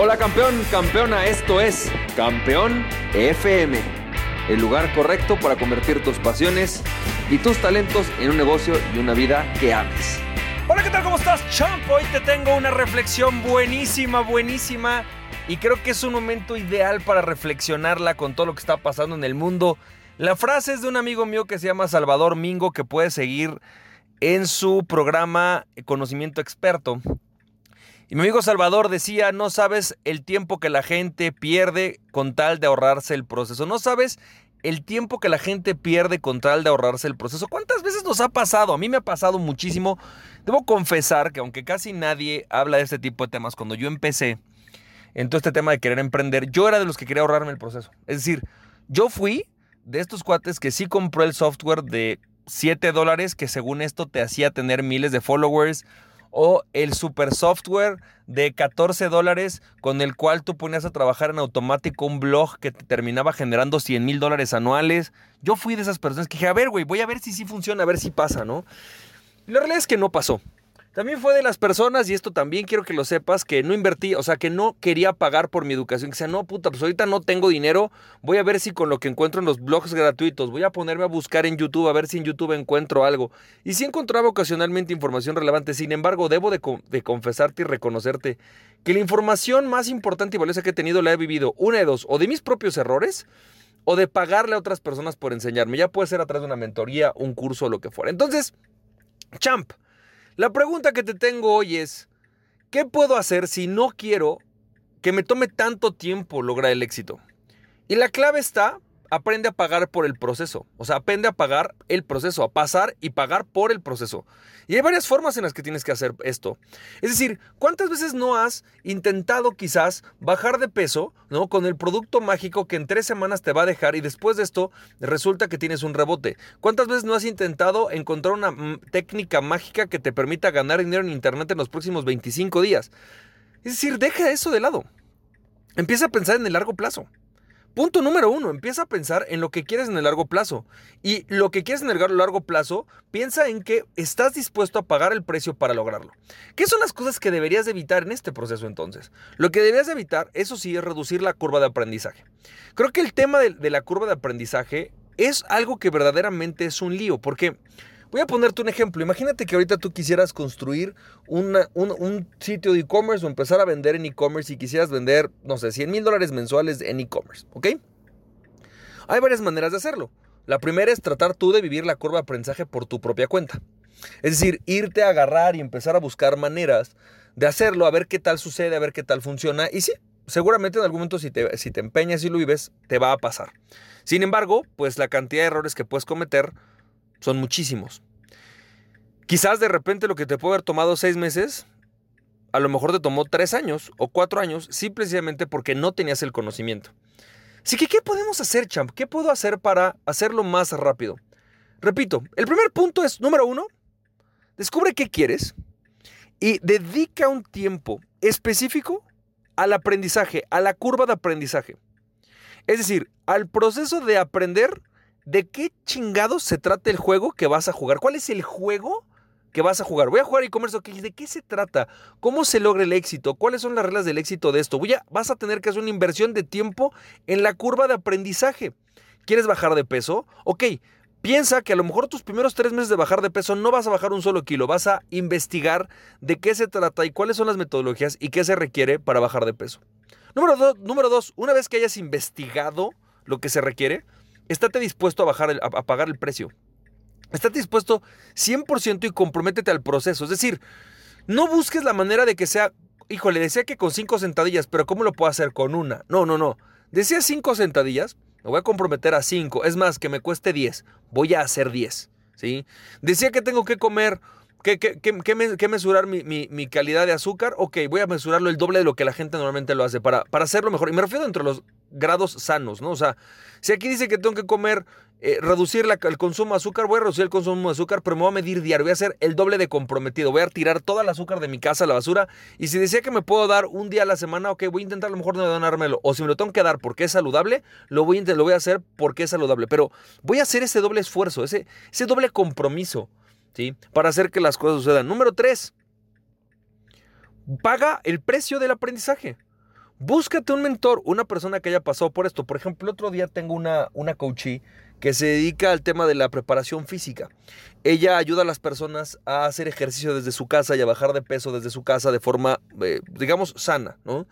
Hola campeón, campeona, esto es Campeón FM, el lugar correcto para convertir tus pasiones y tus talentos en un negocio y una vida que ames. Hola, ¿qué tal? ¿Cómo estás, champ? Hoy te tengo una reflexión buenísima, buenísima. Y creo que es un momento ideal para reflexionarla con todo lo que está pasando en el mundo. La frase es de un amigo mío que se llama Salvador Mingo, que puedes seguir en su programa Conocimiento Experto. Y mi amigo Salvador decía, no sabes el tiempo que la gente pierde con tal de ahorrarse el proceso. No sabes el tiempo que la gente pierde con tal de ahorrarse el proceso. ¿Cuántas veces nos ha pasado? A mí me ha pasado muchísimo. Debo confesar que aunque casi nadie habla de este tipo de temas, cuando yo empecé en todo este tema de querer emprender, yo era de los que quería ahorrarme el proceso. Es decir, yo fui de estos cuates que sí compró el software de 7 dólares que según esto te hacía tener miles de followers o el super software de 14 dólares con el cual tú ponías a trabajar en automático un blog que te terminaba generando 100 mil dólares anuales. Yo fui de esas personas que dije, a ver, güey, voy a ver si sí funciona, a ver si pasa, ¿no? la realidad es que no pasó. También fue de las personas, y esto también quiero que lo sepas, que no invertí, o sea, que no quería pagar por mi educación. Que sea, no, puta, pues ahorita no tengo dinero, voy a ver si con lo que encuentro en los blogs gratuitos, voy a ponerme a buscar en YouTube, a ver si en YouTube encuentro algo. Y sí encontraba ocasionalmente información relevante, sin embargo, debo de, confesarte y reconocerte que la información más importante y valiosa que he tenido la he vivido, una de dos, o de mis propios errores, o de pagarle a otras personas por enseñarme. Ya puede ser a través de una mentoría, un curso lo que fuera. Entonces, champ. La pregunta que te tengo hoy es, ¿qué puedo hacer si no quiero que me tome tanto tiempo lograr el éxito? Y la clave está aprende a pagar por el proceso. O sea, aprende a pagar el proceso, a pasar y pagar por el proceso. Y hay varias formas en las que tienes que hacer esto. Es decir, ¿cuántas veces no has intentado quizás bajar de peso, ¿no? Con el producto mágico que en tres semanas te va a dejar y después de esto resulta que tienes un rebote. ¿Cuántas veces no has intentado encontrar una mm, técnica mágica que te permita ganar dinero en internet en los próximos 25 días? Es decir, deja eso de lado. Empieza a pensar en el largo plazo. Punto número uno, empieza a pensar en lo que quieres en el largo plazo. Y lo que quieres en el largo plazo, piensa en que estás dispuesto a pagar el precio para lograrlo. ¿Qué son las cosas que deberías evitar en este proceso entonces? Lo que deberías evitar, eso sí, es reducir la curva de aprendizaje. Creo que el tema de, la curva de aprendizaje es algo que verdaderamente es un lío, porque Voy a ponerte un ejemplo. Imagínate que ahorita tú quisieras construir un, sitio de e-commerce o empezar a vender en e-commerce y quisieras vender, no sé, 100 mil dólares mensuales en e-commerce, ¿ok? Hay varias maneras de hacerlo. La primera es tratar tú de vivir la curva de aprendizaje por tu propia cuenta. Es decir, irte a agarrar y empezar a buscar maneras de hacerlo, a ver qué tal sucede, a ver qué tal funciona. Y sí, seguramente en algún momento si te, si te empeñas y lo vives, te va a pasar. Sin embargo, pues la cantidad de errores que puedes cometer son muchísimos. Quizás de repente lo que te puede haber tomado seis meses, a lo mejor te tomó tres años o cuatro años, simplemente porque no tenías el conocimiento. Así que, ¿qué podemos hacer, champ? ¿Qué puedo hacer para hacerlo más rápido? Repito, el primer punto es, número uno, descubre qué quieres y dedica un tiempo específico al aprendizaje, a la curva de aprendizaje. Es decir, al proceso de aprender de qué chingados se trata el juego que vas a jugar. ¿Cuál es el juego que vas a jugar? Voy a jugar e-commerce, ¿de qué se trata? ¿Cómo se logra el éxito? ¿Cuáles son las reglas del éxito de esto? Voy a, vas a tener que hacer una inversión de tiempo en la curva de aprendizaje. ¿Quieres bajar de peso? Ok, Piensa que a lo mejor tus primeros tres meses de bajar de peso no vas a bajar un solo kilo, vas a investigar de qué se trata y cuáles son las metodologías y qué se requiere para bajar de peso. Número, número dos, una vez que hayas investigado lo que se requiere, estate dispuesto a, bajar a, pagar el precio. Estate dispuesto 100% y comprométete al proceso. Es decir, no busques la manera de que sea, híjole, decía que con cinco sentadillas, pero ¿cómo lo puedo hacer con una? No, no, no. Decía cinco sentadillas, me voy a comprometer a cinco. Es más, que me cueste 10, voy a hacer 10. ¿sí? Decía que tengo que comer ¿Qué, mesurar mi, calidad de azúcar? Ok, voy a mesurarlo el doble de lo que la gente normalmente lo hace para, para hacerlo mejor. Y me refiero entre los grados sanos, ¿no? O sea, si aquí dice que tengo que comer, eh, reducir el consumo de azúcar, voy a reducir el consumo de azúcar, pero me voy a medir diario, voy a hacer el doble de comprometido, voy a tirar toda el azúcar de mi casa a la basura. Y si decía que me puedo dar un día a la semana, ok, voy a intentar a lo mejor no donármelo. O si me lo tengo que dar porque es saludable, lo voy a, hacer porque es saludable. Pero voy a hacer ese doble esfuerzo, ese, ese doble compromiso. Para hacer que las cosas sucedan. Número tres, paga el precio del aprendizaje. Búscate un mentor, una persona que haya pasado por esto. Por ejemplo, otro día tengo una, una coachee que se dedica al tema de la preparación física. Ella ayuda a las personas a hacer ejercicio desde su casa y a bajar de peso desde su casa de forma, eh, digamos, sana, ¿no?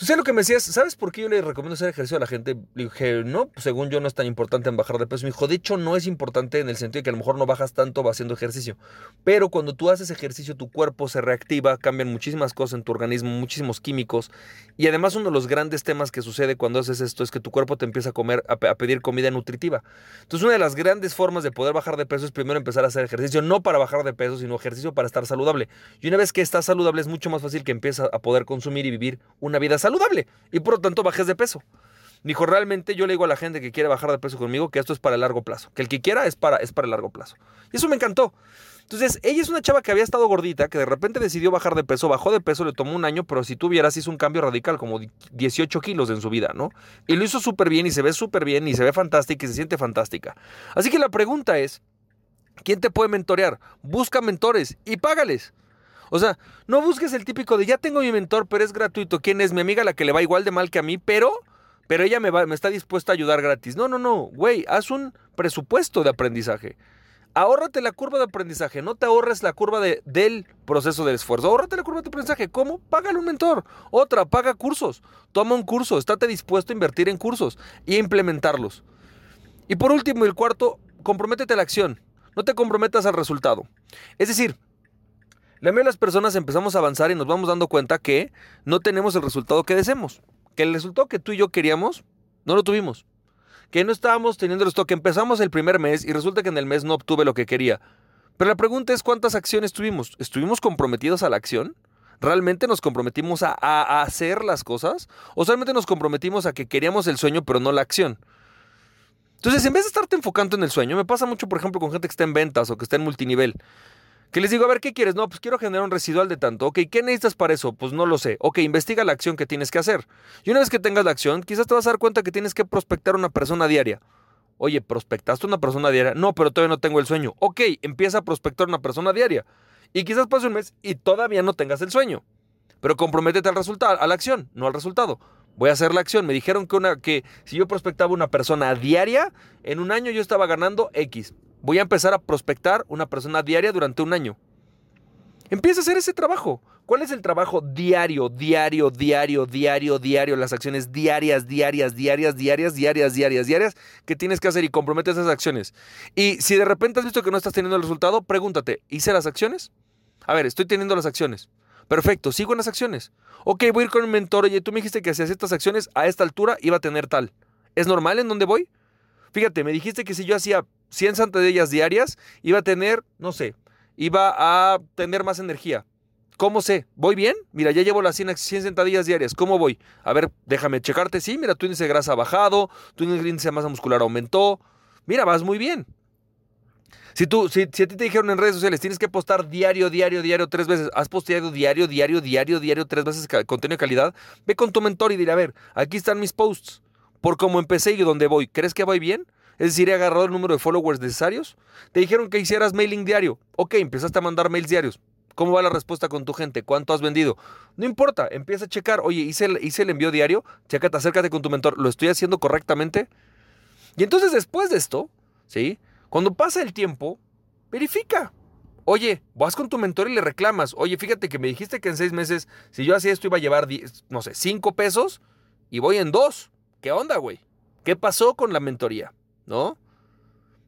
Entonces, lo que me decías, ¿sabes por qué yo le recomiendo hacer ejercicio a la gente? Le dije, no, pues, según yo no es tan importante en bajar de peso. Me dijo, de hecho, no es importante en el sentido de que a lo mejor no bajas tanto haciendo ejercicio. Pero cuando tú haces ejercicio, tu cuerpo se reactiva, cambian muchísimas cosas en tu organismo, muchísimos químicos. Y además, uno de los grandes temas que sucede cuando haces esto es que tu cuerpo te empieza a comer, a, pedir comida nutritiva. Entonces, una de las grandes formas de poder bajar de peso es primero empezar a hacer ejercicio, no para bajar de peso, sino ejercicio para estar saludable. Y una vez que estás saludable, es mucho más fácil que empieces a poder consumir y vivir una vida saludable. Y por lo tanto bajes de peso. Dijo, realmente yo le digo a la gente que quiere bajar de peso conmigo que esto es para el largo plazo. Que el que quiera es para, es para el largo plazo. Y eso me encantó. Entonces, ella es una chava que había estado gordita, que de repente decidió bajar de peso, bajó de peso, le tomó un año, pero si tú vieras, hizo un cambio radical, como 18 kilos en su vida, ¿no? Y lo hizo súper bien y se ve súper bien y se ve fantástica y se siente fantástica. Así que la pregunta es, ¿quién te puede mentorear? Busca mentores y págales. O sea, no busques el típico de ya tengo mi mentor, pero es gratuito. ¿Quién es? Mi amiga la que le va igual de mal que a mí, pero, pero ella me, va, me está dispuesta a ayudar gratis. No, no, no, güey, haz un presupuesto de aprendizaje. Ahórrate la curva de aprendizaje, no te ahorres la curva de, del proceso del esfuerzo. Ahórrate la curva de aprendizaje. ¿Cómo? Págale un mentor. Otra, paga cursos. Toma un curso, estate dispuesto a invertir en cursos y a implementarlos. Y por último, el cuarto, comprométete a la acción. No te comprometas al resultado. Es decir, la mayoría de las personas empezamos a avanzar y nos vamos dando cuenta que no tenemos el resultado que deseamos. Que el resultado que tú y yo queríamos, no lo tuvimos. Que no estábamos teniendo el que empezamos el primer mes y resulta que en el mes no obtuve lo que quería. Pero la pregunta es cuántas acciones tuvimos. ¿Estuvimos comprometidos a la acción? ¿Realmente nos comprometimos a, a, hacer las cosas? ¿O solamente nos comprometimos a que queríamos el sueño pero no la acción? Entonces, en vez de estarte enfocando en el sueño, me pasa mucho, por ejemplo, con gente que está en ventas o que está en multinivel. Que les digo, a ver, ¿qué quieres? No, pues quiero generar un residual de tanto. Ok, ¿qué necesitas para eso? Pues no lo sé. Ok, investiga la acción que tienes que hacer. Y una vez que tengas la acción, quizás te vas a dar cuenta que tienes que prospectar a una persona diaria. Oye, ¿prospectaste a una persona diaria? No, pero todavía no tengo el sueño. Ok, empieza a prospectar a una persona diaria. Y quizás pase un mes y todavía no tengas el sueño. Pero comprométete al resultado, a la acción, no al resultado. Voy a hacer la acción. Me dijeron que, una, que si yo prospectaba una persona diaria, en un año yo estaba ganando X. Voy a empezar a prospectar una persona diaria durante un año. Empieza a hacer ese trabajo. ¿Cuál es el trabajo diario, diario, diario, diario, diario? Las acciones diarias, diarias, diarias, diarias, diarias, diarias, diarias que tienes que hacer y comprometes esas acciones. Y si de repente has visto que no estás teniendo el resultado, pregúntate, ¿hice las acciones? A ver, estoy teniendo las acciones. Perfecto, sigo en las acciones. Ok, voy a ir con un mentor. Oye, tú me dijiste que si hacías estas acciones a esta altura iba a tener tal. ¿Es normal en dónde voy? Fíjate, me dijiste que si yo hacía 100 sentadillas diarias, iba a tener, no sé, iba a tener más energía. ¿Cómo sé? ¿Voy bien? Mira, ya llevo las 100, 100 sentadillas diarias. ¿Cómo voy? A ver, déjame checarte. Sí, mira, tu índice de grasa ha bajado, tu índice de masa muscular aumentó. Mira, vas muy bien. Si, tú, si, a ti te dijeron en redes sociales, tienes que postar diario, diario, diario, tres veces, has posteado diario, diario, diario, diario, tres veces contenido de calidad, ve con tu mentor y dile, a ver, aquí están mis posts, por cómo empecé y dónde voy, ¿crees que voy bien? Es decir, he agarrado el número de followers necesarios. Te dijeron que hicieras mailing diario. Ok, empezaste a mandar mails diarios. ¿Cómo va la respuesta con tu gente? ¿Cuánto has vendido? No importa, empieza a checar. Oye, hice el, envío diario. Chécate, acércate con tu mentor. ¿Lo estoy haciendo correctamente? Y entonces después de esto, ¿sí? Cuando pasa el tiempo, verifica. Oye, vas con tu mentor y le reclamas. Oye, fíjate que me dijiste que en seis meses, si yo hacía esto, iba a llevar, no sé, cinco pesos y voy en dos. ¿Qué onda, güey? ¿Qué pasó con la mentoría? ¿no?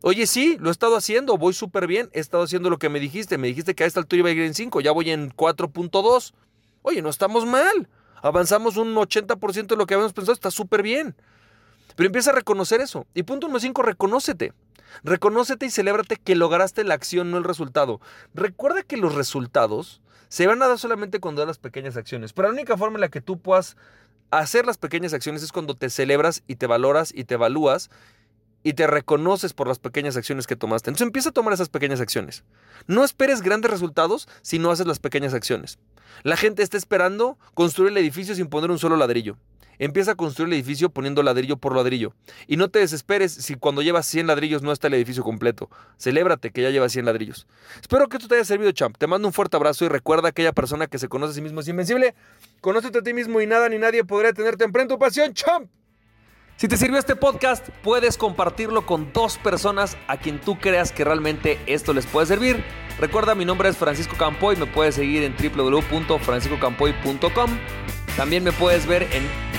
Oye, sí, lo he estado haciendo, voy súper bien, he estado haciendo lo que me dijiste, me dijiste que a esta altura iba a ir en 5, ya voy en 4.2. Oye, no estamos mal, avanzamos un 80% de lo que habíamos pensado, está súper bien. Pero empieza a reconocer eso. Y punto número 5, reconócete. Reconócete y celébrate que lograste la acción, no el resultado. Recuerda que los resultados se van a dar solamente cuando das las pequeñas acciones. Pero la única forma en la que tú puedas hacer las pequeñas acciones es cuando te celebras y te valoras y te evalúas y te reconoces por las pequeñas acciones que tomaste. Entonces empieza a tomar esas pequeñas acciones. No esperes grandes resultados si no haces las pequeñas acciones. La gente está esperando construir el edificio sin poner un solo ladrillo. Empieza a construir el edificio poniendo ladrillo por ladrillo. Y no te desesperes si cuando llevas 100 ladrillos no está el edificio completo. Celébrate que ya llevas 100 ladrillos. Espero que esto te haya servido, champ. Te mando un fuerte abrazo y recuerda a aquella persona que se conoce a sí mismo es invencible. Conócete a ti mismo y nada ni nadie podrá tenerte en tu pasión, champ. Si te sirvió este podcast, puedes compartirlo con dos personas a quien tú creas que realmente esto les puede servir. Recuerda, mi nombre es Francisco Campoy, me puedes seguir en www.franciscocampoy.com. También me puedes ver en